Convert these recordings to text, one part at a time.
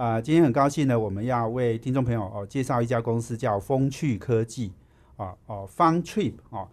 啊，今天很高兴呢，我们要为听众朋友哦介绍一家公司，叫风趣科技啊哦，Fun Trip 哦，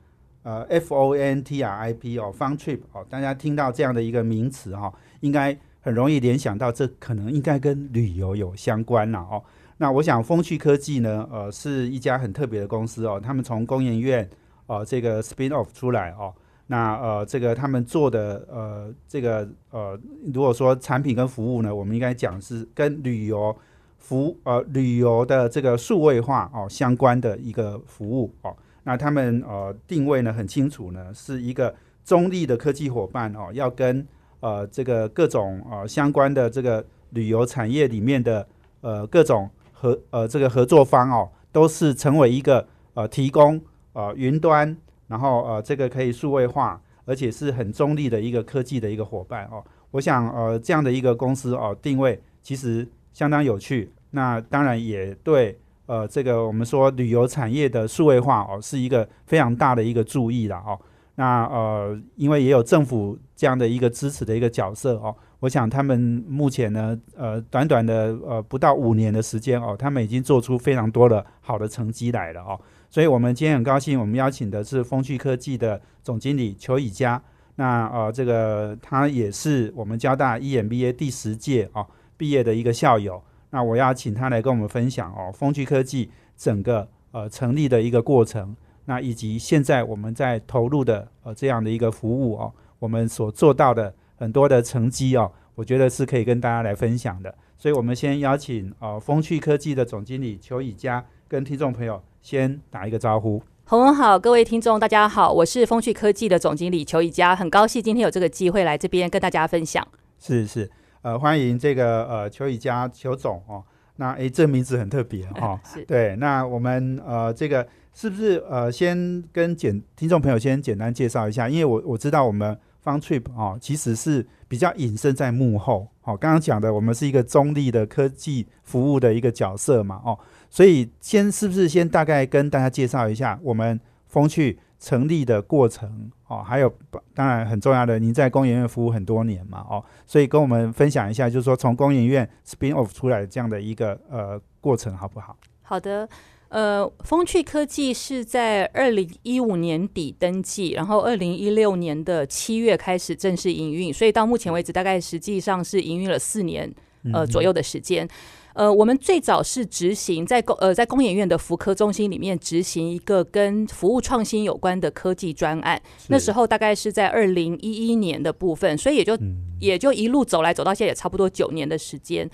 呃，F O N T R I P 哦，Fun Trip 哦，大家听到这样的一个名词哈，应该很容易联想到这可能应该跟旅游有相关了哦。那我想风趣科技呢，呃，是一家很特别的公司哦，他们从工研院哦这个 spin off 出来哦。那呃，这个他们做的呃，这个呃，如果说产品跟服务呢，我们应该讲是跟旅游服呃旅游的这个数位化哦相关的一个服务哦。那他们呃定位呢很清楚呢，是一个中立的科技伙伴哦，要跟呃这个各种呃相关的这个旅游产业里面的呃各种合呃这个合作方哦，都是成为一个呃提供呃云端。然后呃，这个可以数位化，而且是很中立的一个科技的一个伙伴哦。我想呃，这样的一个公司哦，定位其实相当有趣。那当然也对呃，这个我们说旅游产业的数位化哦，是一个非常大的一个注意了哦。那呃，因为也有政府这样的一个支持的一个角色哦，我想他们目前呢，呃，短短的呃不到五年的时间哦，他们已经做出非常多的好的成绩来了哦。所以，我们今天很高兴，我们邀请的是风趣科技的总经理邱以佳。那呃，这个他也是我们交大 EMBA 第十届哦毕业的一个校友。那我要请他来跟我们分享哦，风趣科技整个呃成立的一个过程，那以及现在我们在投入的呃这样的一个服务哦，我们所做到的很多的成绩哦，我觉得是可以跟大家来分享的。所以我们先邀请呃风趣科技的总经理邱以佳跟听众朋友。先打一个招呼，洪文好，各位听众大家好，我是风趣科技的总经理邱以佳，很高兴今天有这个机会来这边跟大家分享。是是，呃，欢迎这个呃邱以佳邱总哦，那诶，这名字很特别哈，是对，那我们呃这个是不是呃先跟简听众朋友先简单介绍一下，因为我我知道我们。方 trip 哦，其实是比较隐身在幕后。哦，刚刚讲的，我们是一个中立的科技服务的一个角色嘛。哦，所以先是不是先大概跟大家介绍一下我们风趣成立的过程？哦，还有当然很重要的，您在工研院服务很多年嘛。哦，所以跟我们分享一下，就是说从工研院 spin off 出来这样的一个呃过程，好不好？好的。呃，风趣科技是在二零一五年底登记，然后二零一六年的七月开始正式营运，所以到目前为止，大概实际上是营运了四年呃左右的时间。呃，我们最早是执行在工呃在工研院的福科中心里面执行一个跟服务创新有关的科技专案，那时候大概是在二零一一年的部分，所以也就也就一路走来走到现在也差不多九年的时间。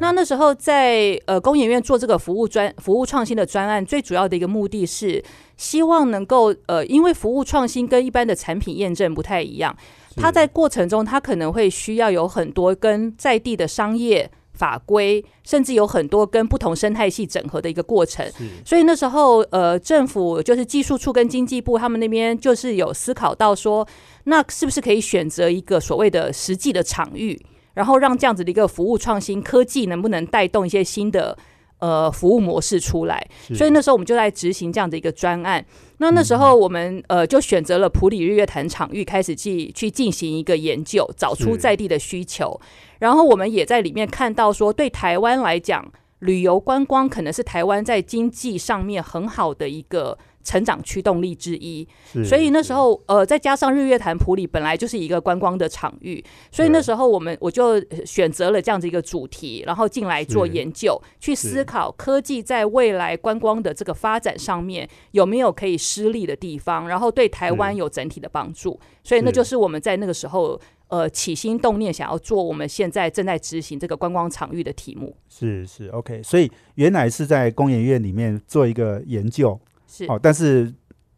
那那时候在呃工研院做这个服务专服务创新的专案，最主要的一个目的是希望能够呃，因为服务创新跟一般的产品验证不太一样，它在过程中它可能会需要有很多跟在地的商业。法规甚至有很多跟不同生态系整合的一个过程，所以那时候呃，政府就是技术处跟经济部他们那边就是有思考到说，那是不是可以选择一个所谓的实际的场域，然后让这样子的一个服务创新科技能不能带动一些新的。呃，服务模式出来，所以那时候我们就在执行这样的一个专案。那那时候我们呃就选择了普里日月潭场域，开始去去进行一个研究，找出在地的需求。然后我们也在里面看到说，对台湾来讲，旅游观光可能是台湾在经济上面很好的一个。成长驱动力之一，所以那时候，呃，再加上日月潭普里本来就是一个观光的场域，所以那时候我们我就选择了这样子一个主题，然后进来做研究，去思考科技在未来观光的这个发展上面有没有可以施力的地方，然后对台湾有整体的帮助。所以那就是我们在那个时候，呃，起心动念想要做我们现在正在执行这个观光场域的题目。是是，OK。所以原来是在工研院里面做一个研究。是哦，但是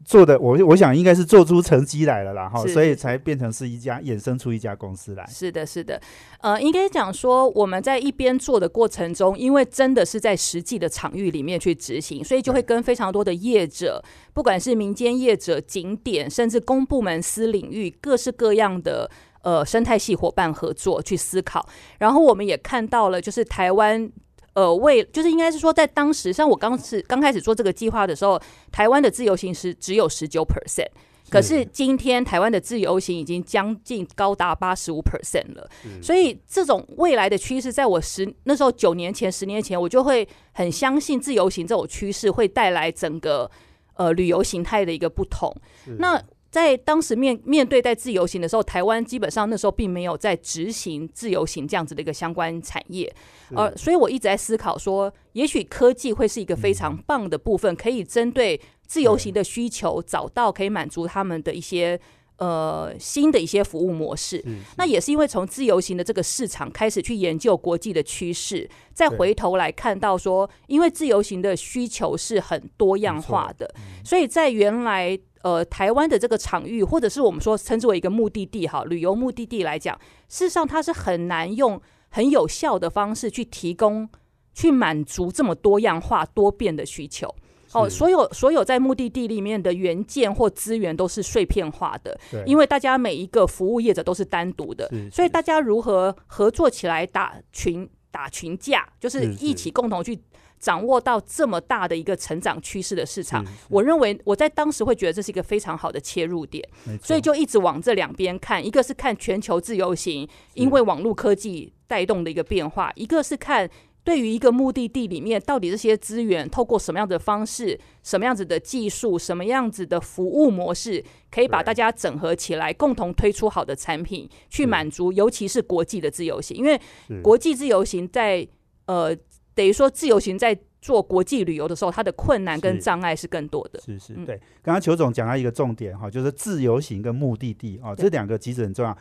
做的，我我想应该是做出成绩来了啦，哈，是所以才变成是一家衍生出一家公司来。是的，是的，呃，应该讲说我们在一边做的过程中，因为真的是在实际的场域里面去执行，所以就会跟非常多的业者，不管是民间业者、景点，甚至公部门、私领域，各式各样的呃生态系伙伴合作去思考。然后我们也看到了，就是台湾。呃，为就是应该是说，在当时，像我刚是刚开始做这个计划的时候，台湾的自由行是只有十九 percent，可是今天台湾的自由行已经将近高达八十五 percent 了，所以这种未来的趋势，在我十那时候九年前、十年前，我就会很相信自由行这种趋势会带来整个呃旅游形态的一个不同。那在当时面面对在自由行的时候，台湾基本上那时候并没有在执行自由行这样子的一个相关产业，呃，所以我一直在思考说，也许科技会是一个非常棒的部分，可以针对自由行的需求，找到可以满足他们的一些呃新的一些服务模式。那也是因为从自由行的这个市场开始去研究国际的趋势，再回头来看到说，因为自由行的需求是很多样化的，所以在原来。呃，台湾的这个场域，或者是我们说称之为一个目的地，哈，旅游目的地来讲，事实上它是很难用很有效的方式去提供、去满足这么多样化、多变的需求。哦，所有所有在目的地里面的元件或资源都是碎片化的，因为大家每一个服务业者都是单独的，所以大家如何合作起来打群打群架，就是一起共同去。掌握到这么大的一个成长趋势的市场，我认为我在当时会觉得这是一个非常好的切入点，所以就一直往这两边看，一个是看全球自由行，因为网络科技带动的一个变化，一个是看对于一个目的地里面到底这些资源透过什么样的方式、什么样子的技术、什么样子的服务模式，可以把大家整合起来，共同推出好的产品，去满足尤其是国际的自由行，因为国际自由行在呃。等于说，自由行在做国际旅游的时候，它的困难跟障碍是更多的。是是，对。刚刚裘总讲到一个重点哈，就是自由行跟目的地啊，这两个其实很重要。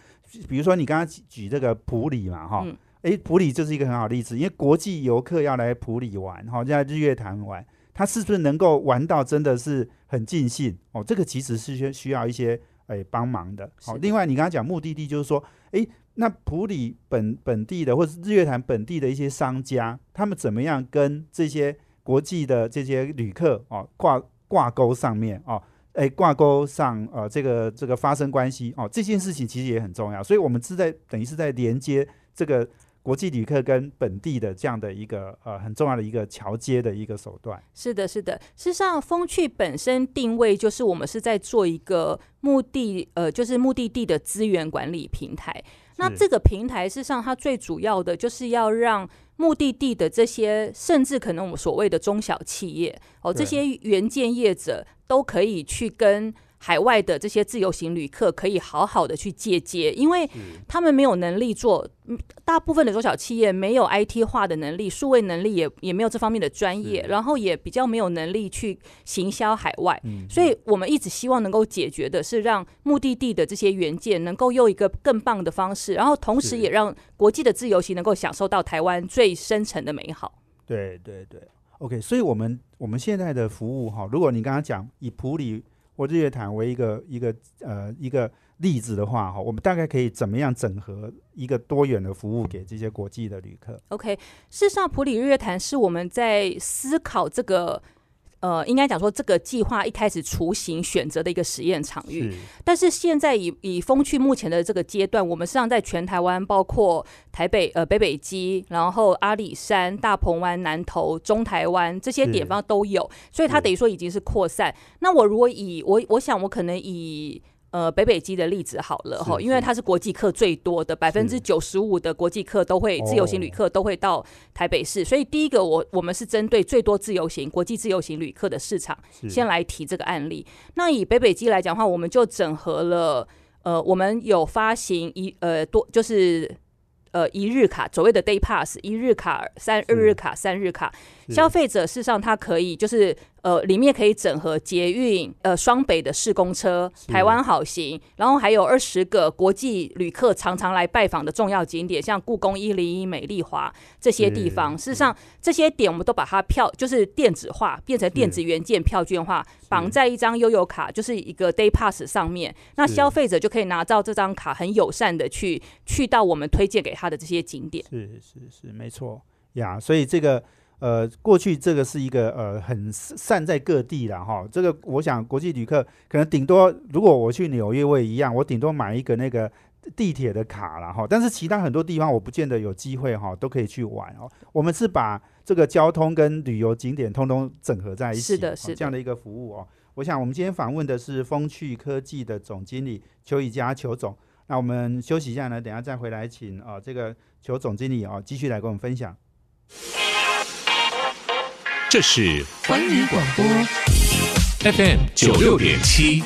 比如说你刚刚举这个普里嘛哈，哎，普里就是一个很好的例子，因为国际游客要来普里玩哈，在日月潭玩，他是不是能够玩到真的是很尽兴哦？这个其实是需需要一些哎帮忙的。好，另外你刚刚讲目的地，就是说，哎。那普里本本地的，或是日月潭本地的一些商家，他们怎么样跟这些国际的这些旅客哦挂挂钩上面哦，哎挂钩上呃这个这个发生关系哦，这件事情其实也很重要，所以我们是在等于是在连接这个国际旅客跟本地的这样的一个呃很重要的一个桥接的一个手段。是的，是的，事实上风趣本身定位就是我们是在做一个目的呃就是目的地的资源管理平台。那这个平台事实上，它最主要的就是要让目的地的这些，甚至可能我们所谓的中小企业哦，这些原建业者都可以去跟。海外的这些自由行旅客可以好好的去借接，因为他们没有能力做，大部分的中小企业没有 IT 化的能力，数位能力也也没有这方面的专业，然后也比较没有能力去行销海外，所以我们一直希望能够解决的是让目的地的这些原件能够用一个更棒的方式，然后同时也让国际的自由行能够享受到台湾最深层的美好。对对对，OK，所以我们我们现在的服务哈，如果你刚刚讲以普里。或日月潭为一个一个呃一个例子的话，哈，我们大概可以怎么样整合一个多元的服务给这些国际的旅客？OK，事实上，普里日月潭是我们在思考这个。呃，应该讲说这个计划一开始雏形选择的一个实验场域，但是现在以以风趣目前的这个阶段，我们实际上在全台湾，包括台北、呃北北基，然后阿里山、大鹏湾、南投、中台湾这些点方都有，所以它等于说已经是扩散。那我如果以我我想我可能以。呃，北北基的例子好了哈，因为它是国际客最多的，百分之九十五的国际客都会自由行旅客都会到台北市，所以第一个我我们是针对最多自由行国际自由行旅客的市场，先来提这个案例。那以北北基来讲的话，我们就整合了，呃，我们有发行一呃多就是。呃，一日卡所谓的 Day Pass，一日卡、三日日卡、三日卡，消费者事实上他可以就是呃，里面可以整合捷运、呃双北的市公车、台湾好行，然后还有二十个国际旅客常常来拜访的重要景点，像故宫一零一、美丽华这些地方。事实上，这些点我们都把它票就是电子化，变成电子元件票券化，绑在一张悠游卡，就是一个 Day Pass 上面。那消费者就可以拿到这张卡，很友善的去去到我们推荐给他的这些景点。是是是，没错呀。所以这个。呃，过去这个是一个呃很散在各地了哈。这个我想国际旅客可能顶多，如果我去纽约我也一样，我顶多买一个那个地铁的卡了哈。但是其他很多地方我不见得有机会哈，都可以去玩哦。我们是把这个交通跟旅游景点通通整合在一起，是的，是这样的一个服务哦。我想我们今天访问的是风趣科技的总经理邱以佳邱总。那我们休息一下呢，等下再回来请啊这个邱总经理啊继续来跟我们分享。这是环宇广播 FM 九六点七，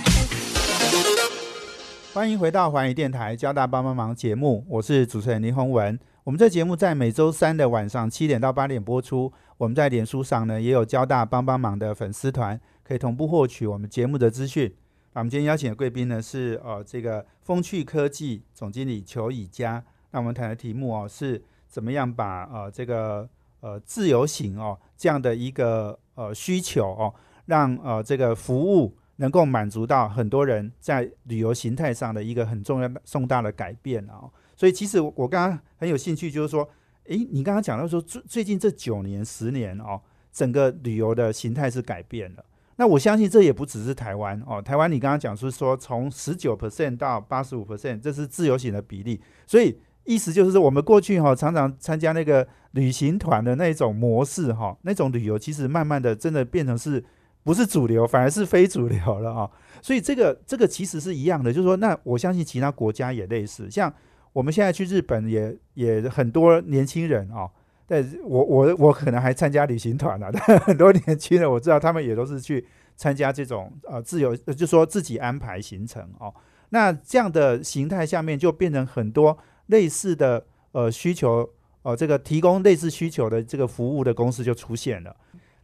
欢迎回到环宇电台交大帮帮忙节目，我是主持人林宏文。我们这节目在每周三的晚上七点到八点播出。我们在脸书上呢也有交大帮帮忙的粉丝团，可以同步获取我们节目的资讯。那我们今天邀请的贵宾呢是呃这个风趣科技总经理裘以佳。那我们谈的题目哦是怎么样把呃这个。呃，自由行哦，这样的一个呃需求哦，让呃这个服务能够满足到很多人在旅游形态上的一个很重要的重大的改变哦。所以其实我刚刚很有兴趣，就是说，诶，你刚刚讲到说最最近这九年十年哦，整个旅游的形态是改变了。那我相信这也不只是台湾哦，台湾你刚刚讲是说从十九 percent 到八十五 percent，这是自由行的比例，所以。意思就是说，我们过去哈常常参加那个旅行团的那种模式哈，那种旅游其实慢慢的真的变成是不是主流，反而是非主流了啊。所以这个这个其实是一样的，就是说，那我相信其他国家也类似，像我们现在去日本也也很多年轻人啊，但我我我可能还参加旅行团了，但很多年轻人我知道他们也都是去参加这种呃自由，就说自己安排行程哦。那这样的形态下面就变成很多。类似的呃需求，呃，这个提供类似需求的这个服务的公司就出现了。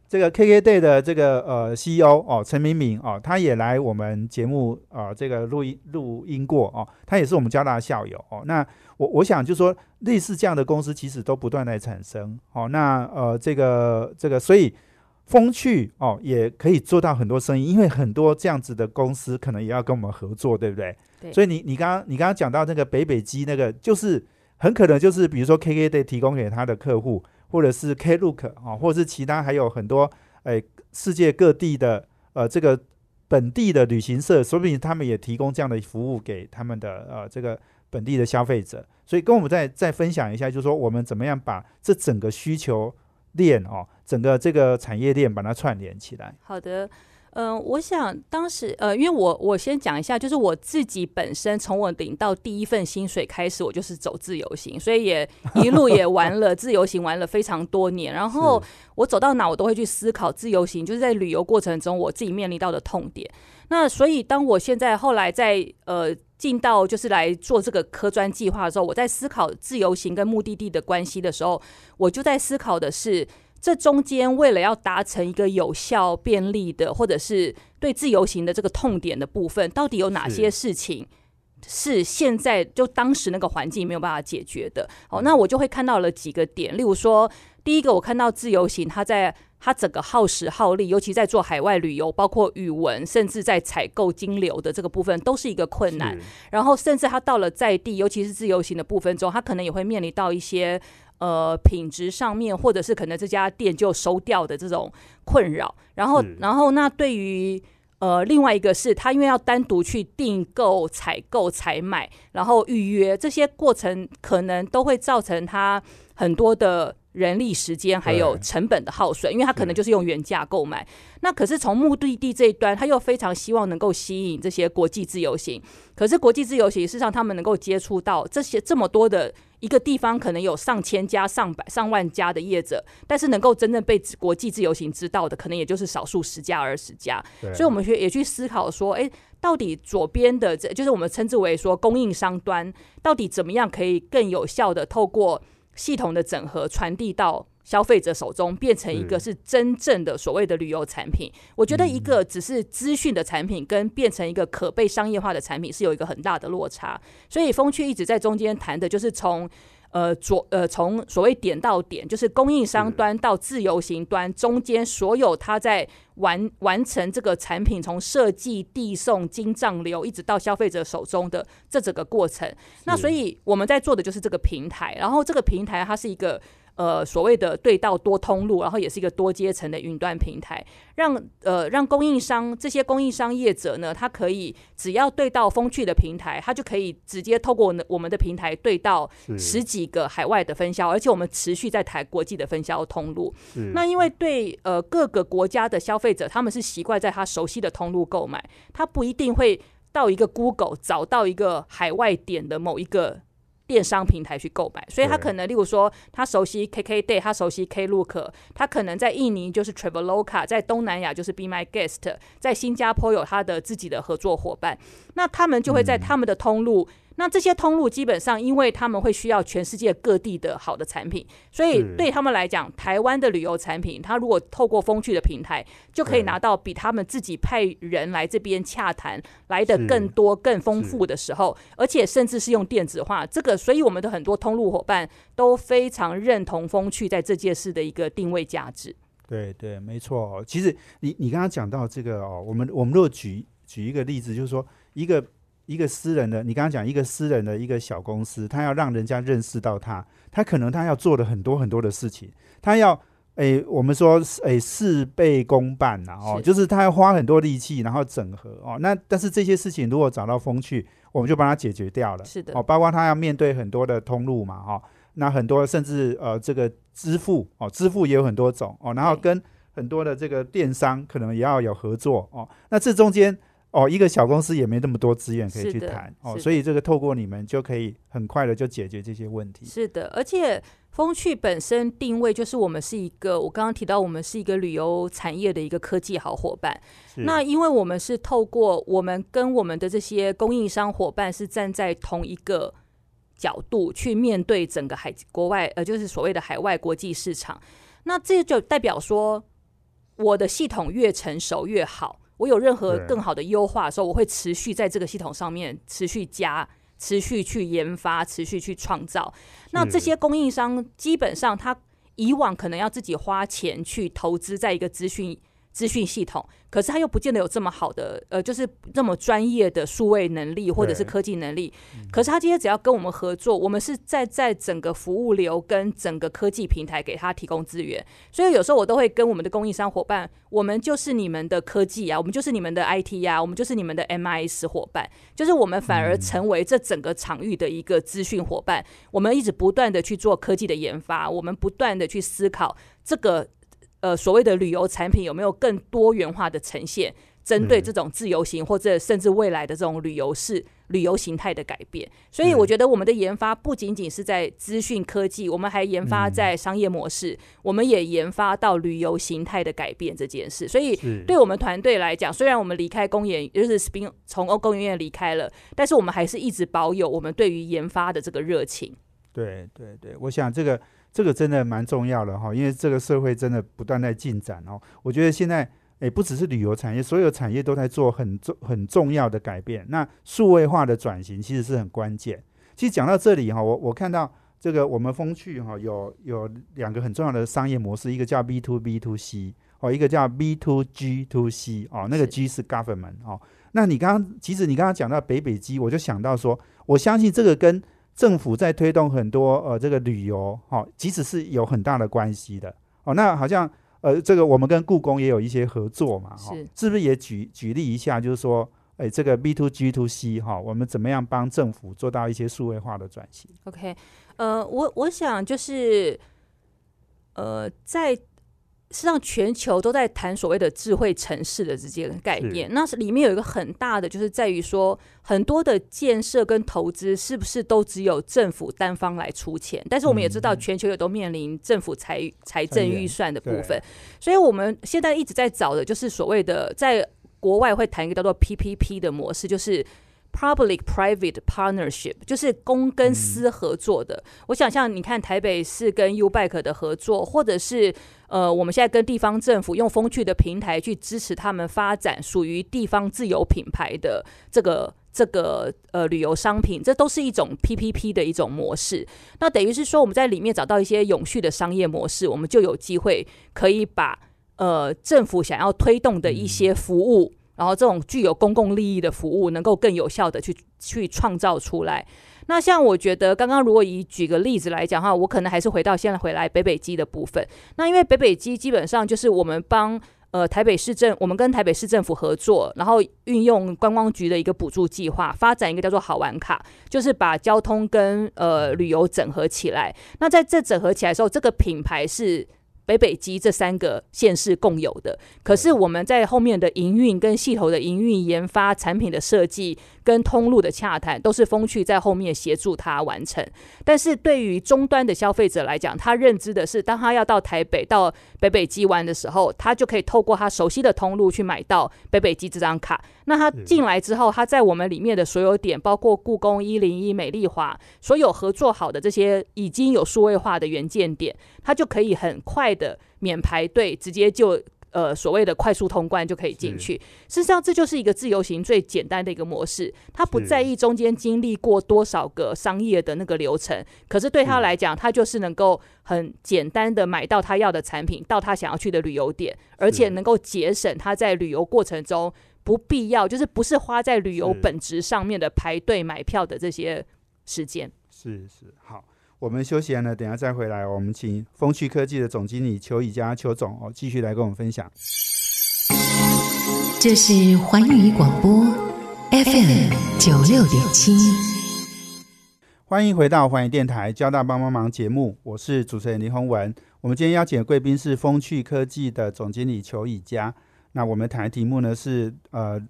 这个 KKday 的这个呃 CEO 哦，陈明明哦，他也来我们节目啊，这个录音录音过哦，他也是我们交大的校友哦。那我我想就说，类似这样的公司其实都不断在产生哦。那呃，这个这个，所以风趣哦也可以做到很多生意，因为很多这样子的公司可能也要跟我们合作，对不对？所以你你刚刚你刚刚讲到那个北北基那个，就是很可能就是比如说 KKday 提供给他的客户，或者是 Klook 啊，或者是其他还有很多诶世界各地的呃这个本地的旅行社，说不定他们也提供这样的服务给他们的呃这个本地的消费者。所以跟我们再再分享一下，就是说我们怎么样把这整个需求链哦，整个这个产业链把它串联起来。好的。嗯，我想当时呃，因为我我先讲一下，就是我自己本身从我领到第一份薪水开始，我就是走自由行，所以也 一路也玩了自由行，玩了非常多年。然后我走到哪，我都会去思考自由行，就是在旅游过程中我自己面临到的痛点。那所以当我现在后来在呃进到就是来做这个科专计划的时候，我在思考自由行跟目的地的关系的时候，我就在思考的是。这中间为了要达成一个有效、便利的，或者是对自由行的这个痛点的部分，到底有哪些事情是现在就当时那个环境没有办法解决的？哦，那我就会看到了几个点，例如说，第一个我看到自由行，它在它整个耗时耗力，尤其在做海外旅游，包括语文，甚至在采购金流的这个部分，都是一个困难。然后，甚至它到了在地，尤其是自由行的部分中，它可能也会面临到一些。呃，品质上面，或者是可能这家店就收掉的这种困扰，然后，然后那对于呃，另外一个是他因为要单独去订购、采购、采买，然后预约这些过程，可能都会造成他很多的。人力、时间还有成本的耗损，因为他可能就是用原价购买。那可是从目的地这一端，他又非常希望能够吸引这些国际自由行。可是国际自由行，事实上他们能够接触到这些这么多的一个地方，可能有上千家、上百、上万家的业者，但是能够真正被国际自由行知道的，可能也就是少数十家、二十家。所以，我们去也去思考说，哎，到底左边的这就是我们称之为说供应商端，到底怎么样可以更有效的透过。系统的整合传递到消费者手中，变成一个是是真正的所谓的旅游产品。我觉得一个只是资讯的产品，跟变成一个可被商业化的产品是有一个很大的落差。所以风趣一直在中间谈的就是从。呃，左呃，从所谓点到点，就是供应商端到自由行端中间，所有他在完完成这个产品从设计、递送、经账流，一直到消费者手中的这整个过程。那所以我们在做的就是这个平台，然后这个平台它是一个呃所谓的对道多通路，然后也是一个多阶层的云端平台，让呃让供应商这些供应商业者呢，他可以只要对到风趣的平台，他就可以直接透过我们的平台对到十几个海外的分销，而且我们持续在台国际的分销通路。那因为对呃各个国家的消费者，他们是习惯在他熟悉的通路购买，他不一定会到一个 Google 找到一个海外点的某一个。电商平台去购买，所以他可能，例如说，他熟悉 KKday，他熟悉 Klook，他可能在印尼就是 Traveloka，在东南亚就是 Be My Guest，在新加坡有他的自己的合作伙伴，那他们就会在他们的通路那这些通路基本上，因为他们会需要全世界各地的好的产品，所以对他们来讲，台湾的旅游产品，他如果透过风趣的平台，就可以拿到比他们自己派人来这边洽谈来的更多、更丰富的时候，而且甚至是用电子化，这个，所以我们的很多通路伙伴都非常认同风趣在这件事的一个定位价值。对对，没错哦。其实你你刚刚讲到这个哦，我们我们如果举举一个例子，就是说一个一个私人的，你刚刚讲一个私人的一个小公司，他要让人家认识到他，他可能他要做的很多很多的事情，他要诶，我们说诶事倍功半呐、哦，就是他要花很多力气，然后整合哦。那但是这些事情如果找到风趣，我们就帮他解决掉了。是的哦，包括他要面对很多的通路嘛，哦，那很多甚至呃这个支付哦，支付也有很多种哦，然后跟很多的这个电商可能也要有合作哦，那这中间哦一个小公司也没那么多资源可以去谈哦，所以这个透过你们就可以很快的就解决这些问题。是的，而且风趣本身定位就是我们是一个，我刚刚提到我们是一个旅游产业的一个科技好伙伴。那因为我们是透过我们跟我们的这些供应商伙伴是站在同一个角度去面对整个海国外呃，就是所谓的海外国际市场。那这就代表说，我的系统越成熟越好。我有任何更好的优化的时候，我会持续在这个系统上面持续加、持续去研发、持续去创造。那这些供应商基本上，他以往可能要自己花钱去投资在一个资讯资讯系统，可是他又不见得有这么好的呃，就是这么专业的数位能力或者是科技能力。可是他今天只要跟我们合作，我们是在在整个服务流跟整个科技平台给他提供资源。所以有时候我都会跟我们的供应商伙伴，我们就是你们的科技啊，我们就是你们的 IT 啊，我们就是你们的 MIS 伙伴，就是我们反而成为这整个场域的一个资讯伙伴。我们一直不断的去做科技的研发，我们不断的去思考这个呃所谓的旅游产品有没有更多元化的呈现，针对嗯这种自由行或者甚至未来的这种旅游式旅游形态的改变。所以我觉得我们的研发不仅仅是在资讯科技，我们还研发嗯在商业模式，我们也研发到旅游形态的改变这件事。所以对我们团队来讲，虽然我们离开公研，就是 Spin 从欧公研院离开了，但是我们还是一直保有我们对于研发的这个热情。对对对，我想这个这个真的蛮重要的哈，因为这个社会真的不断在进展哦。我觉得现在诶，不只是旅游产业，所有产业都在做很重很重要的改变。那数位化的转型其实是很关键。其实讲到这里哈，我我看到这个我们风趣哈有有两个很重要的商业模式，一个叫 B to B to C 哦，一个叫 B to G to C 哦，那个 G 是 government 哦。那你刚刚其实你刚刚讲到北北基，我就想到说，我相信这个跟政府在推动很多呃这个旅游，哈、其实是有很大的关系的哦。那好像呃这个我们跟故宫也有一些合作嘛，哈、是是不是也举举例一下，就是说，哎，这个 B to G to C 哈、我们怎么样帮政府做到一些数位化的转型？OK，呃，我我想就是，呃，在实际上全球都在谈所谓的智慧城市的这些概念，那是里面有一个很大的，就是在于说很多的建设跟投资是不是都只有政府单方来出钱？但是我们也知道，嗯全球也都面临政府财财政预算的部分，所以我们现在一直在找的就是所谓的在国外会谈一个叫做 PPP 的模式，就是 public-private partnership，就是公跟私合作的。我想象你看台北市跟 U Bike 的合作，或者是呃，我们现在跟地方政府用风趣的平台去支持他们发展属于地方自有品牌的这个这个呃旅游商品，这都是一种 PPP 的一种模式。那等于是说，我们在里面找到一些永续的商业模式，我们就有机会可以把呃政府想要推动的一些服务。然后这种具有公共利益的服务，能够更有效的去去创造出来。那像我觉得，刚刚如果以举个例子来讲的话，我可能还是回到现在回来北北基的部分。那因为北北基基本上就是我们帮呃台北市政，我们跟台北市政府合作，然后运用观光局的一个补助计划，发展一个叫做好玩卡，就是把交通跟呃旅游整合起来。那在这整合起来的时候，这个品牌是。北北基这三个县市共有的，可是我们在后面的营运、跟系统的营运、研发、产品的设计。跟通路的洽谈都是风趣在后面协助他完成，但是对于终端的消费者来讲，他认知的是，当他要到台北到北北基玩的时候，他就可以透过他熟悉的通路去买到北北基这张卡。那他进来之后，他在我们里面的所有点，包括故宫一零一、美丽华，所有合作好的这些已经有数位化的原件点，他就可以很快的免排队，直接就。呃，所谓的快速通关就可以进去。事实上，这就是一个自由行最简单的一个模式。他不在意中间经历过多少个商业的那个流程，可是对他来讲，他就是能够很简单的买到他要的产品，到他想要去的旅游点，而且能够节省他在旅游过程中不必要，就是不是花在旅游本质上面的排队买票的这些时间。是是好。我们休息完了，等下再回来。我们请风趣科技的总经理邱以佳邱总哦，继续来跟我们分享。这是环宇广播 FM 九六点七，欢迎回到环宇电台交大帮帮忙节目，我是主持人林宏文。我们今天邀请的贵宾是风趣科技的总经理邱以佳。那我们谈的题目呢是呃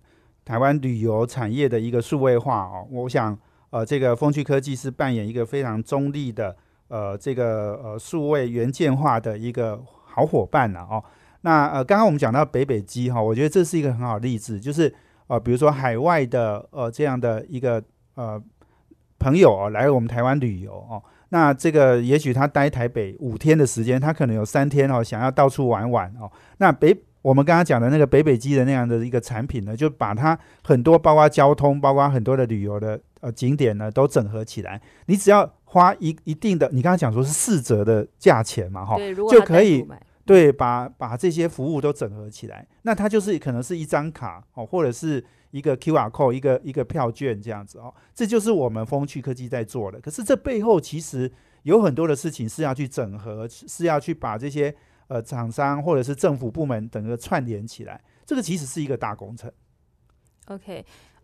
台湾旅游产业的一个数位化哦，我想。呃，这个风趣科技是扮演一个非常中立的，呃，这个呃数位元件化的一个好伙伴了哦。那呃，刚刚我们讲到北北机哈，我觉得这是一个很好的例子，就是呃，比如说海外的呃这样的一个呃朋友哦来我们台湾旅游哦，那这个也许他待台北五天的时间，他可能有三天哦想要到处玩玩哦，那北。我们刚刚讲的那个北北机的那样的一个产品呢，就把它很多包括交通，包括很多的旅游的呃景点呢，都整合起来。你只要花一一定的，你刚才讲说是四折的价钱嘛，哈，就可以对把把这些服务都整合起来。那它就是可能是一张卡哦，或者是一个 Q R code，一个一个票券这样子哦。这就是我们风趣科技在做的。可是这背后其实有很多的事情是要去整合，是要去把这些。呃，厂商或者是政府部门整个串联起来，这个其实是一个大工程。OK，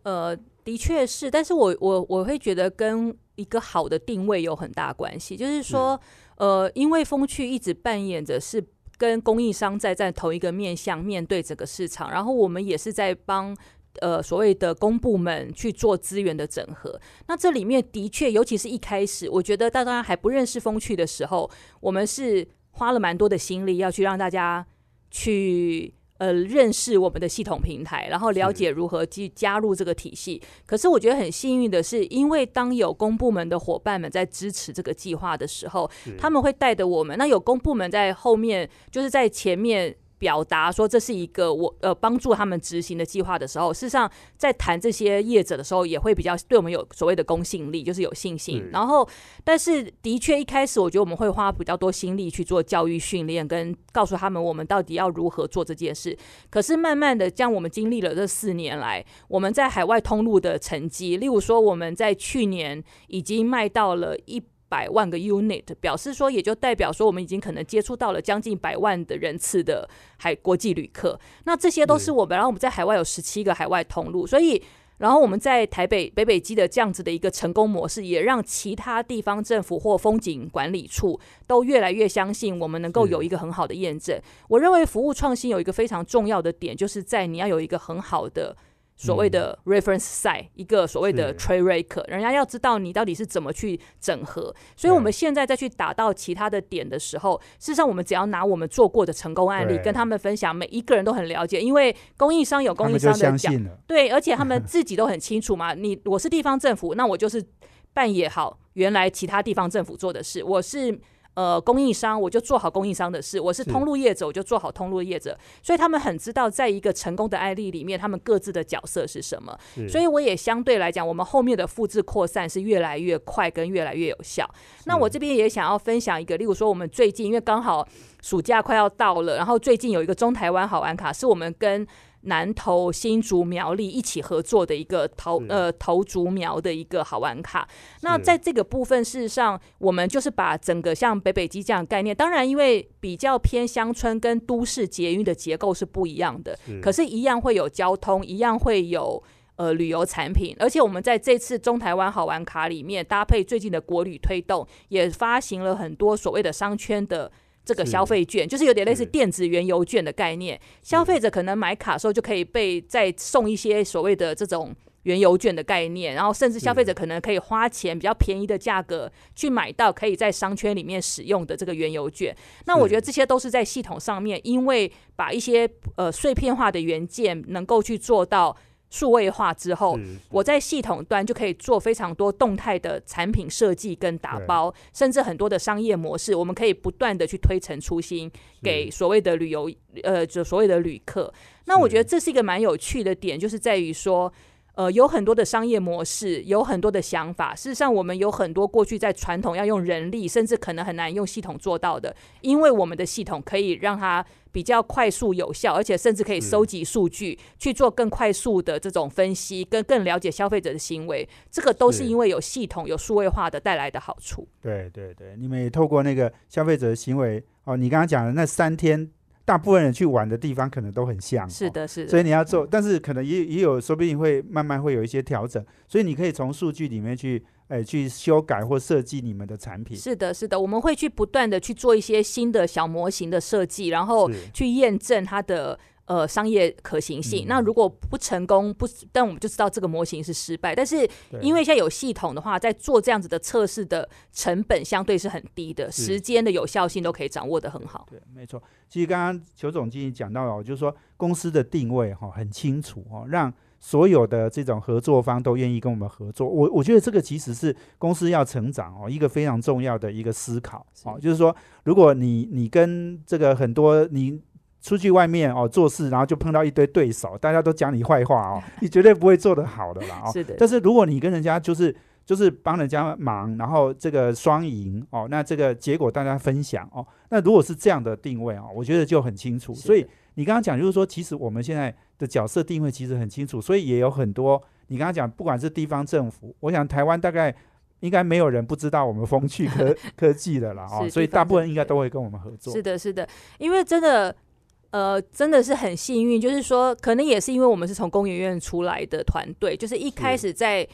呃，的确是，但是我我我会觉得跟一个好的定位有很大关系，就是说，呃，因为风趣一直扮演着是跟供应商在在同一个面向面对整个市场，然后我们也是在帮呃所谓的公部门去做资源的整合。那这里面的确，尤其是一开始，我觉得大家还不认识风趣的时候，我们是。花了蛮多的心力要去让大家去呃认识我们的系统平台，然后了解如何去加入这个体系。可是我觉得很幸运的是，因为当有公部门的伙伴们在支持这个计划的时候，他们会带着我们。那有公部门在后面，就是在前面。表达说这是一个我呃帮助他们执行的计划的时候，事实上在谈这些业者的时候，也会比较对我们有所谓的公信力，就是有信心。然后，但是的确一开始，我觉得我们会花比较多心力去做教育训练，跟告诉他们我们到底要如何做这件事。可是慢慢的，将我们经历了这四年来，我们在海外通路的成绩，例如说我们在去年已经卖到了一。百万个 unit，表示说，也就代表说，我们已经可能接触到了将近百万的人次的海国际旅客。那这些都是我们，然后我们在海外有十七个海外通路，所以，然后我们在台北北北基的这样子的一个成功模式，也让其他地方政府或风景管理处都越来越相信我们能够有一个很好的验证。我认为服务创新有一个非常重要的点，就是在你要有一个很好的。所谓的 reference site，、一个所谓的嗯是 trade rake，人家要知道你到底是怎么去整合。所以，我们现在再去打到其他的点的时候，事实上我们只要拿我们做过的成功案例跟他们分享，每一个人都很了解，因为供应商有供应商的讲。对，而且他们 自己都很清楚嘛。你我是地方政府，那我就是办也好原来其他地方政府做的事。我是呃供应商，我就做好供应商的事；我是是通路业者，我就做好通路业者。所以他们很知道，在一个成功的案例里面，他们各自的角色是什么。所以我也相对来讲，我们后面的复制扩散是越来越快，跟越来越有效。那我这边也想要分享一个，例如说我们最近因为刚好暑假快要到了，然后最近有一个中台湾好玩卡，是我们跟南投、新竹、苗栗一起合作的一个投呃投竹苗的一个好玩卡。那在这个部分，事实上我们就是把整个像北北基这样的概念，当然因为比较偏乡村跟都市捷运的结构是不一样的，是可是，一样会有交通，一样会有呃旅游产品，而且我们在这次中台湾好玩卡里面搭配最近的国旅推动，也发行了很多所谓的商圈的。这个消费券就是有点类似电子原油券的概念，消费者可能买卡的时候就可以被再送一些所谓的这种原油券的概念，然后甚至消费者可能可以花钱比较便宜的价格去买到可以在商圈里面使用的这个原油券。那我觉得这些都是在系统上面，因为把一些呃碎片化的元件能够去做到数位化之后，我在系统端就可以做非常多动态的产品设计跟打包，甚至很多的商业模式，我们可以不断的去推陈出新，给所谓的旅游呃，就所谓的旅客。那我觉得这是一个蛮有趣的点，就是在于说。呃，有很多的商业模式，有很多的想法。事实上，我们有很多过去在传统要用人力，甚至可能很难用系统做到的，因为我们的系统可以让它比较快速有效，而且甚至可以收集数据，去做更快速的这种分析，跟更了解消费者的行为。这个都是是因为有系统、有数位化的带来的好处。对对对，你们也透过那个消费者的行为哦，你刚刚讲的那三天，大部分人去玩的地方可能都很像，哦是的，是的。所以你要做，但是可能也也有，说不定会慢慢会有一些调整，所以你可以从数据里面去，呃，去修改或设计你们的产品。是的，是的，我们会去不断的去做一些新的小模型的设计，然后去验证它的呃商业可行性。嗯那如果不成功，不，但我们就知道这个模型是失败。但是因为现在有系统的话，在做这样子的测试的成本相对是很低的，时间的有效性都可以掌握的很好。对，没错。其实刚刚裘总经理讲到了，就是说公司的定位哈、很清楚哦，让所有的这种合作方都愿意跟我们合作。我我觉得这个其实是公司要成长哦一个非常重要的一个思考哦，就是说如果你你跟这个很多你。出去外面哦做事，然后就碰到一堆对手，大家都讲你坏话哦，你绝对不会做得好的啦哦。是的但是如果你跟人家就是就是帮人家忙，然后这个双赢哦，那这个结果大家分享哦，那如果是这样的定位哦，我觉得就很清楚。所以你刚刚讲就是说，其实我们现在的角色定位其实很清楚，所以也有很多你刚刚讲，不管是地方政府，我想台湾大概。应该没有人不知道我们风趣科 科技的啦哦，所以大部分应该都会跟我们合作。是的，是的，因为真的。呃，真的是很幸运，就是说，可能也是因为我们是从工研院出来的团队，就是一开始在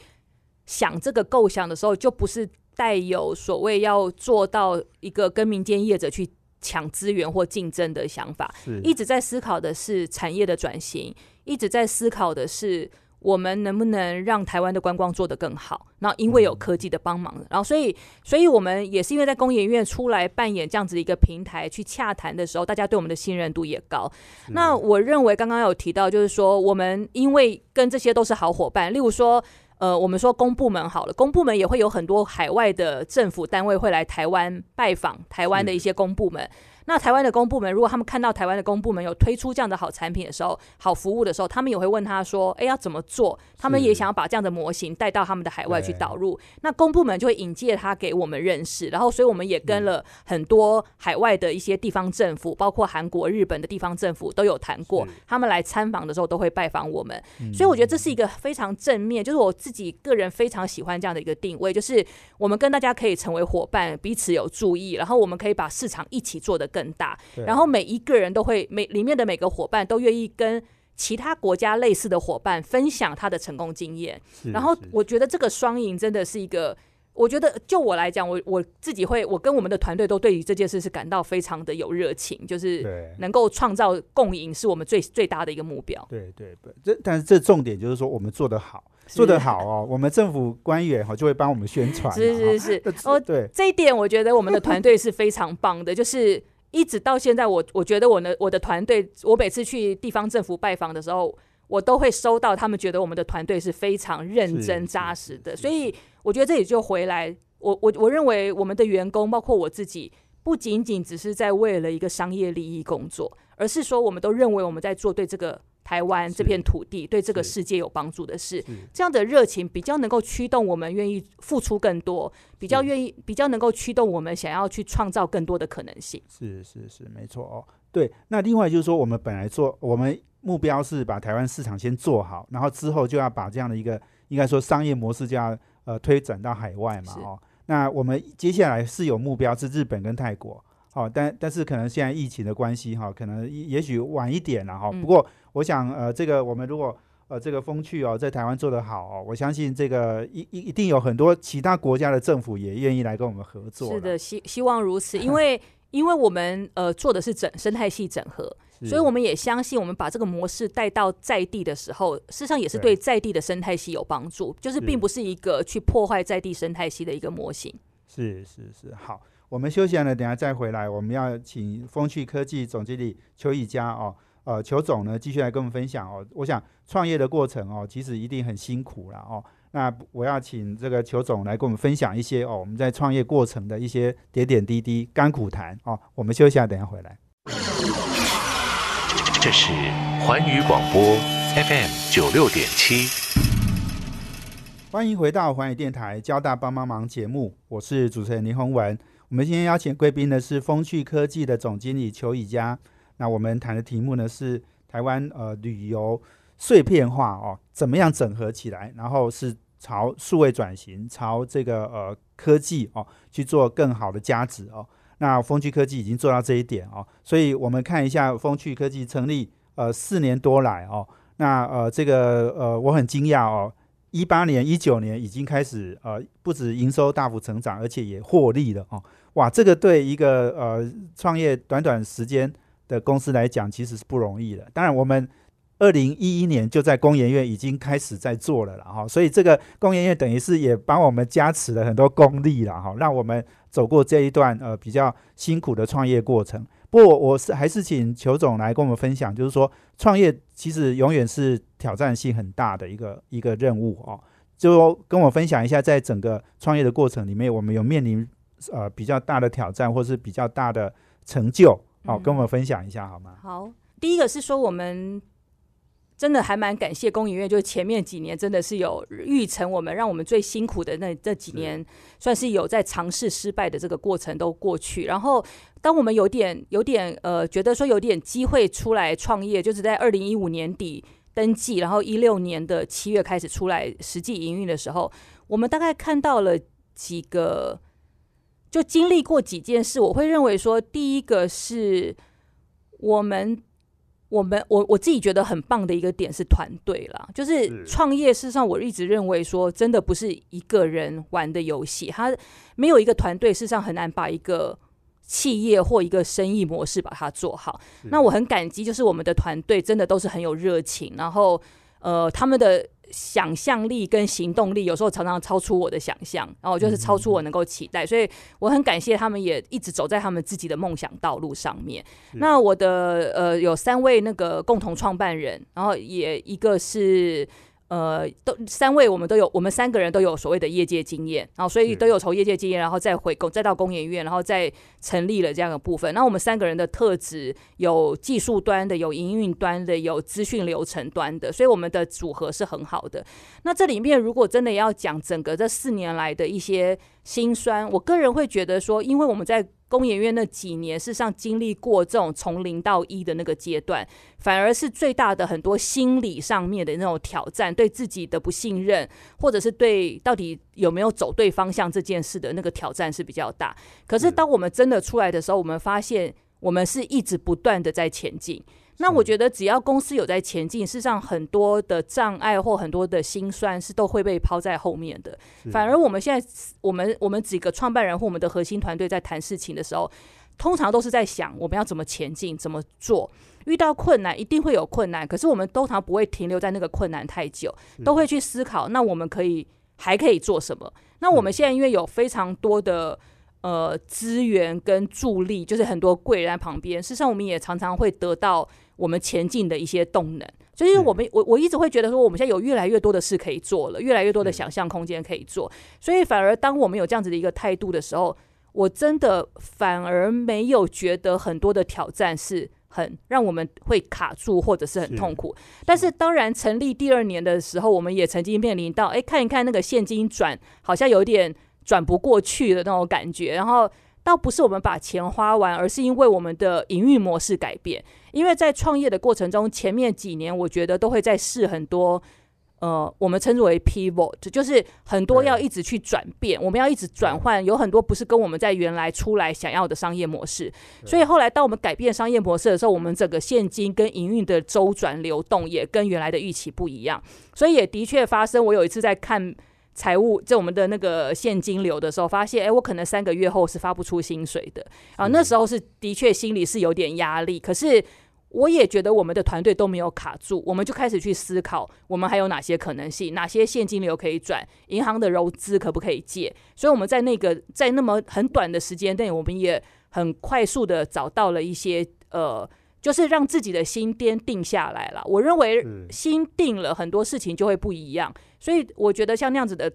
想这个构想的时候，就不是带有所谓要做到一个跟民间业者去抢资源或竞争的想法，一直在思考的是产业的转型，一直在思考的是我们能不能让台湾的观光做得更好。然后因为有科技的帮忙，然后所以所以我们也是因为在工研院出来扮演这样子一个平台去洽谈的时候，大家对我们的信任度也高。那我认为刚刚有提到，就是说我们因为跟这些都是好伙伴，例如说。呃，我们说公部门好了，公部门也会有很多海外的政府单位会来台湾拜访台湾的一些公部门。那台湾的公部门，如果他们看到台湾的公部门有推出这样的好产品的时候、好服务的时候，他们也会问他说：“哎，要怎么做？”他们也想要把这样的模型带到他们的海外去导入。那公部门就会引介他给我们认识，然后所以我们也跟了很多海外的一些地方政府，包括韩国、日本的地方政府都有谈过。他们来参访的时候都会拜访我们，所以我觉得这是一个非常正面，就是我自己个人非常喜欢这样的一个定位，就是我们跟大家可以成为伙伴，彼此有注意，然后我们可以把市场一起做得更大，然后每一个人都会每里面的每个伙伴都愿意跟。其他国家类似的伙伴分享他的成功经验，是然后我觉得这个双赢真的是一个我觉得就我来讲，我我自己会，我跟我们的团队都对于这件事是感到非常的有热情，就是对。能够创造共赢是我们最最大的一个目标。对对对，这但是这重点就是说我们做得好，做得好哦，我们政府官员哈就会帮我们宣传嘛，是是。是哦对。这一点我觉得我们的团队是非常棒的，就是一直到现在我，我觉得我的我的团队，我每次去地方政府拜访的时候，我都会收到他们觉得我们的团队是非常认真扎实的，所以我觉得这也就回来，我我我认为我们的员工，包括我自己，不仅仅只是在为了一个商业利益工作，而是说我们都认为我们在做对这个台湾这片土地、对这个世界有帮助的事。是这样的热情比较能够驱动我们愿意付出更多，比较愿意比较能够驱动我们想要去创造更多的可能性。是是是，没错哦。对，那另外就是说，我们本来做，我们目标是把台湾市场先做好，然后之后就要把这样的一个应该说商业模式就要呃推展到海外嘛哦。那我们接下来是有目标是日本跟泰国，好、但但是可能现在疫情的关系哈、可能也也许晚一点了哈、嗯不过我想呃，这个我们如果呃这个风趣哦，在台湾做得好哦，我相信这个一一一定有很多其他国家的政府也愿意来跟我们合作。是，的，希希望如此，因为因为我们呃做的是整生态系整合，所以我们也相信，我们把这个模式带到在地的时候，事实上也是对对在地的生态系有帮助，就是是并不是一个去破坏在地生态系的一个模型。是是是，好，我们休息完了，等下再回来，我们要请风趣科技总经理邱以佳哦，呃，邱总呢继续来跟我们分享哦。我想创业的过程哦，其实一定很辛苦了哦。那我要请这个裘总来跟我们分享一些哦，我们在创业过程的一些点点滴滴、甘苦谈哦。我们休息一下，等一下回来。这是环宇广播 FM 九六点七。欢迎回到环宇电台交大帮帮忙节目，我是主持人林宏文。我们今天邀请贵宾的是风趣科技的总经理邱以佳。那我们谈的题目呢是台湾呃旅游碎片化哦，怎么样整合起来，然后是朝数位转型，朝这个呃科技哦去做更好的价值哦。那风趣科技已经做到这一点哦，所以我们看一下风趣科技成立呃四年多来哦，那呃这个呃我很惊讶哦。一八年、一九年已经开始，呃，不止营收大幅成长，而且也获利了哦。哇，这个对一个呃创业短短时间的公司来讲，其实是不容易的。当然，我们二零一一年就在工研院已经开始在做了了哈，所以这个工研院等于是也帮我们加持了很多功力了哈，让我们走过这一段呃比较辛苦的创业过程。不过我是还是请裘总来跟我们分享，就是说创业其实永远是挑战性很大的一个一个任务哦。就跟我分享一下，在整个创业的过程里面，我们有面临呃比较大的挑战，或是比较大的成就哦，嗯跟我们分享一下好吗？好，第一个是说我们真的还蛮感谢工影院，就是前面几年真的是有育成我们，让我们最辛苦的那这几是年，算是有在尝试失败的这个过程都过去。然后，当我们有点有点呃，觉得说有点机会出来创业，就是在二零一五年底登记，然后一六年的七月开始出来实际营运的时候，我们大概看到了几个，就经历过几件事。我会认为说，第一个是我们。我们我我自己觉得很棒的一个点是团队啦，就是是创业。事实上，我一直认为说，真的不是一个人玩的游戏，它没有一个团队，事实上很难把一个企业或一个生意模式把它做好。那我很感激，就是我们的团队真的都是很有热情，然后呃，他们的想象力跟行动力有时候常常超出我的想象，然后就是超出我能够期待，所以我很感谢他们也一直走在他们自己的梦想道路上面。那我的呃有三位那个共同创办人，然后也一个是。呃，都三位我们都有，我们三个人都有所谓的业界经验，然后所以都有从业界经验，然后再回公，再到工研院，然后再成立了这样的部分。那我们三个人的特质有技术端的，有营运端的，有资讯流程端的，所以我们的组合是很好的。那这里面如果真的要讲整个这四年来的一些辛酸，我个人会觉得说，因为我们在工研院那几年，事实上经历过这种从零到一的那个阶段，反而是最大的很多心理上面的那种挑战，对自己的不信任，或者是对到底有没有走对方向这件事的那个挑战是比较大。可是是当我们真的出来的时候，我们发现我们是一直不断的在前进。那我觉得只要公司有在前进，事实上很多的障碍或很多的辛酸是都会被抛在后面的。反而我们现在，我们我们几个创办人或我们的核心团队在谈事情的时候，通常都是在想我们要怎么前进，怎么做。遇到困难一定会有困难，可是我们通常不会停留在那个困难太久，都会去思考，那我们可以还可以做什么？那我们现在因为有非常多的呃资源跟助力，就是很多贵人在旁边，事实上我们也常常会得到我们前进的一些动能。所以，我们我我一直会觉得说，我们现在有越来越多的事可以做了，越来越多的想象空间可以做。所以，反而当我们有这样子的一个态度的时候，我真的反而没有觉得很多的挑战是很让我们会卡住或者是很痛苦。但是，当然成立第二年的时候，我们也曾经面临到，哎，看一看那个现金转，好像有点转不过去的那种感觉。然后，倒不是我们把钱花完，而是因为我们的营运模式改变。因为在创业的过程中，前面几年我觉得都会在试很多。呃，我们称之为 pivot，就是很多要一直去转变，我们要一直转换，有很多不是跟我们在原来出来想要的商业模式。所以后来当我们改变商业模式的时候，我们整个现金跟营运的周转流动也跟原来的预期不一样。所以也的确发生，我有一次在看财务，在我们的那个现金流的时候，发现，哎，我可能三个月后是发不出薪水的啊。那时候是的确心里是有点压力，可是。我也觉得我们的团队都没有卡住，我们就开始去思考，我们还有哪些可能性，哪些现金流可以转，银行的融资可不可以借？所以我们在那个在那么很短的时间内，我们也很快速的找到了一些呃，就是让自己的心颠定下来了。我认为心定了，很多事情就会不一样。所以我觉得像那样子的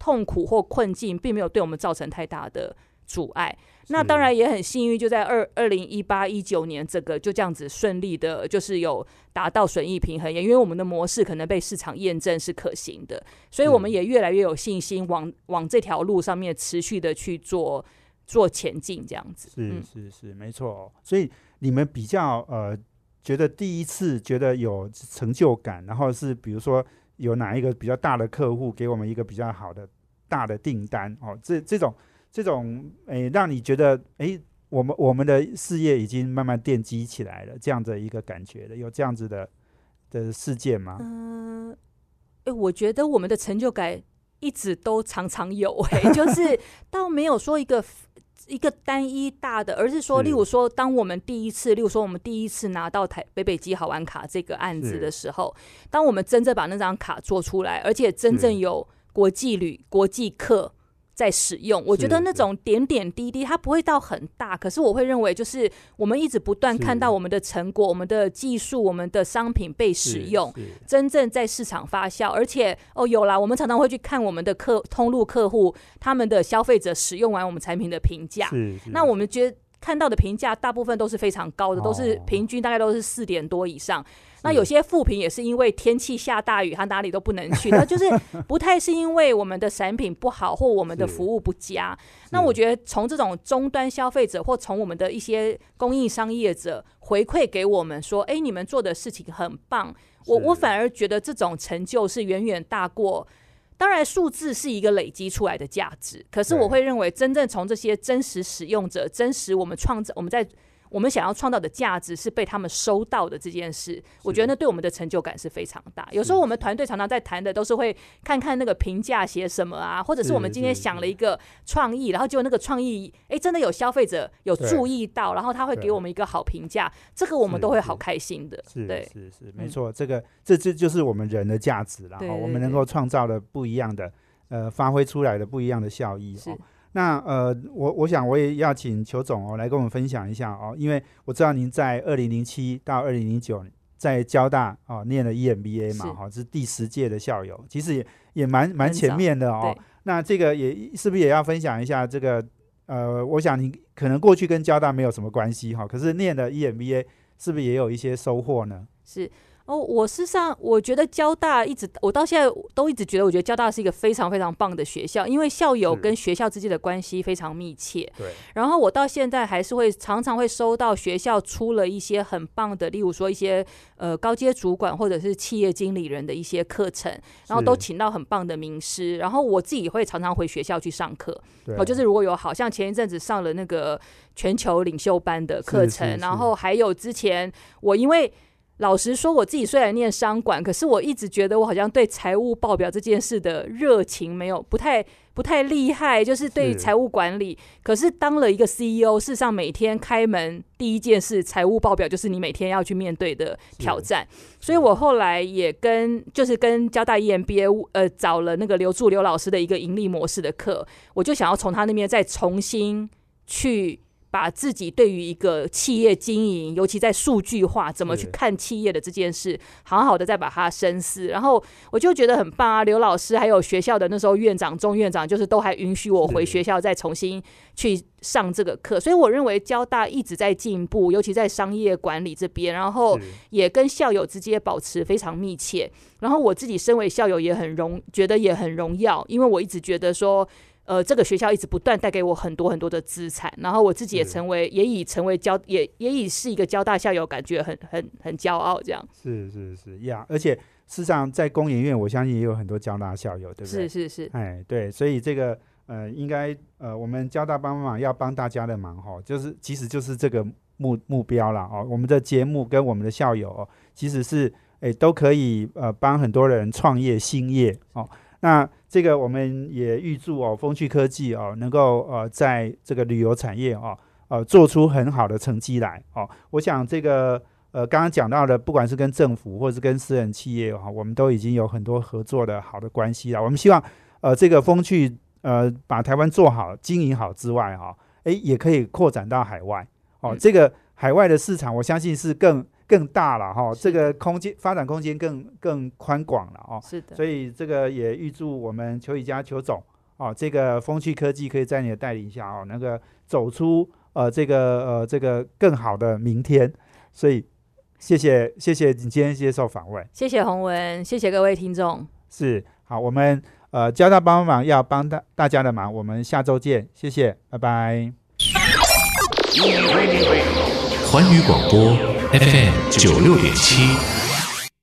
痛苦或困境，并没有对我们造成太大的阻碍。那当然也很幸运，就在二二零一八一九年，这个就这样子顺利的，就是有达到损益平衡，也因为我们的模式可能被市场验证是可行的，所以我们也越来越有信心往往这条路上面持续的去做做前进，这样子。是嗯是是，没错哦。所以你们比较呃，觉得第一次觉得有成就感，然后是比如说有哪一个比较大的客户给我们一个比较好的大的订单哦，这这种这种诶，让你觉得诶，我们我们的事业已经慢慢奠基起来了，这样的一个感觉的，有这样子的的事件吗？嗯，哎、我觉得我们的成就感一直都常常有、哎，就是倒没有说一个一个单一大的，而是说，例如说，当我们第一次，例如说我们第一次拿到台北北机好玩卡这个案子的时候，当我们真正把那张卡做出来，而且真正有国际旅、国际客。在使用，我觉得那种点点滴滴，它不会到很大，可是我会认为，就是我们一直不断看到我们的成果、我们的技术、我们的商品被使用，真正在市场发酵，而且哦有啦，我们常常会去看我们的客通路客户他们的消费者使用完我们产品的评价，那我们觉得看到的评价大部分都是非常高的，都是哦平均大概都是四点多以上。那有些负评也是因为天气下大雨，他哪里都不能去，那就是不太是因为我们的产品不好或我们的服务不佳。那我觉得从这种终端消费者或从我们的一些供应商业者回馈给我们说，哎，你们做的事情很棒，我我反而觉得这种成就是远远大过。当然，数字是一个累积出来的价值，可是我会认为，真正从这些真实使用者、真实我们创造、我们在我们想要创造的价值是被他们收到的这件事，我觉得那对我们的成就感是非常大。有时候我们团队常常在谈的都是会看看那个评价写什么啊，或者是我们今天想了一个创意，然后结果那个创意，哎，真的有消费者有注意到，然后他会给我们一个好评价，这个我们都会好开心的。是对，是是，没嗯错，这个这这就是我们人的价值然后，我们能够创造的不一样的，呃，发挥出来的不一样的效益。那呃，我我想我也要请裘总哦来跟我们分享一下哦，因为我知道您在二零零七到二零零九在交大哦念了 EMBA 嘛，是哈、是第十届的校友，其实也也蛮蛮前面的哦。那这个也是不是也要分享一下这个？呃，我想你可能过去跟交大没有什么关系哈、可是念了 EMBA 是不是也有一些收获呢？是。哦，我事实上我觉得交大一直，我到现在都一直觉得，我觉得交大是一个非常非常棒的学校，因为校友跟学校之间的关系非常密切。对，然后我到现在还是会常常会收到学校出了一些很棒的，例如说一些呃高阶主管或者是企业经理人的一些课程，然后都请到很棒的名师，然后我自己会常常回学校去上课。对哦，就是如果有好像前一阵子上了那个全球领袖班的课程，是是然后还有之前我因为。老实说，我自己虽然念商管，可是我一直觉得我好像对财务报表这件事的热情没有不太不太厉害，就是对财务管理。可是当了一个 CEO，事实上每天开门第一件事，财务报表就是你每天要去面对的挑战。所以我后来也跟就是跟交大 E EMBA 呃找了那个刘柱刘老师的一个盈利模式的课，我就想要从他那边再重新去。把自己对于一个企业经营，尤其在数据化怎么去看企业的这件事，好好的再把它深思。然后我就觉得很棒啊，刘老师还有学校的那时候院长、钟院长，就是都还允许我回学校再重新去上这个课。所以我认为交大一直在进步，尤其在商业管理这边，然后也跟校友之间保持非常密切。然后我自己身为校友也很荣，觉得也很荣耀，因为我一直觉得说。呃，这个学校一直不断带给我很多很多的资产，然后我自己也成为，也已成为交，也也已是一个交大校友，感觉很很很骄傲，这样是是是呀，而且事实上在工研院，我相信也有很多交大校友，对不对？是是是，哎，对，所以这个呃，应该呃，我们交大帮忙要帮大家的忙哈，就是其实就是这个目目标啦哦。我们的节目跟我们的校友哦，其实是哎都可以呃帮很多人创业兴业哦。那这个我们也预祝哦，风趣科技哦能够呃在这个旅游产业哦呃做出很好的成绩来哦。我想这个呃刚刚讲到的，不管是跟政府或是跟私人企业哈、我们都已经有很多合作的好的关系了。我们希望呃这个风趣呃把台湾做好、经营好之外哈、诶也可以扩展到海外哦。嗯这个海外的市场，我相信是更更大了哈、是这个空间发展空间更更宽广了哦。是的，所以这个也预祝我们邱以佳邱总哦，这个风趣科技可以在你的带领下哦，那个走出呃这个呃这个更好的明天。所以谢谢谢谢你今天接受访问，谢谢洪文，谢谢各位听众，是好，我们呃交大帮帮忙要帮大大家的忙，我们下周见，谢谢，拜拜。环宇广播 FM 九六点七。